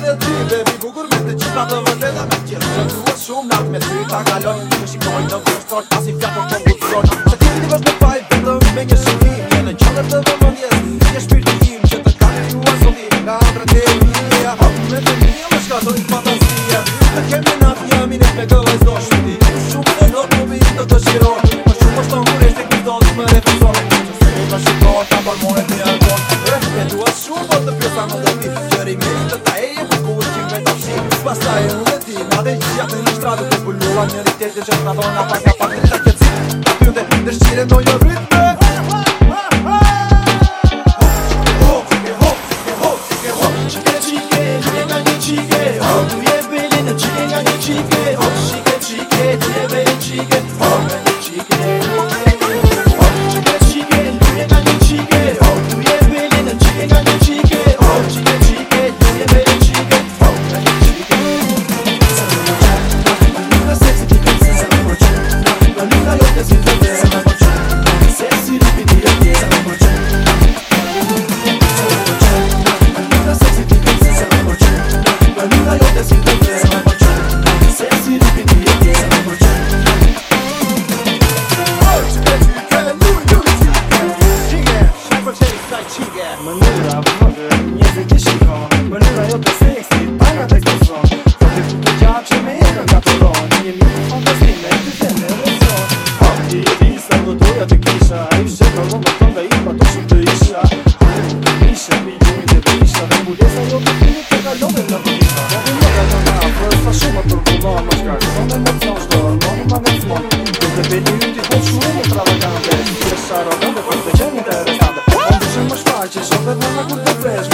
edhe ty Dhe me të qita të vërte dhe me qita Se të shumë nat me ty ta kalon Në shikoj në kërstor, pasi fjatër të butron Që ti ti vësht me fajt, vëndëm me një sëmim Një në qëllër të dhe mëndjes, një shpirë të im Që të kanë të uë sëmim, nga andre të mija Hapë me të mija, me shkatoj të fantazia Në kemi nat një minit me këllaj zdo shëti Shumë të të bëjit të të shiron Më shumë është të ngurisht e këtë dozit me të shikoj të ambarmore të jargon Rëhë me duat shumë të pjesa në dëmi Qëri mirë Бросаю эти надо Я на эстраду, ты пулю, а не лететь Держать на волна, пока пока шатец Ты дышишь, но я Mënyra vëgë, njëzë që shikon Mënyra jo të seksi, para të këzon Të të të të gjabë që me edhe ka të ron Një mjë të fantasime, i të të në rëzon Hapë i ti, se më doja të kisha I vëzhe ka më më i pa të shumë të isha Hapë të kisha, mi gjurë të bisha Dhe mu desa jo të kini të ka lome në bisha Në në në në në në në në në në në në në në në në në në në just all the time I put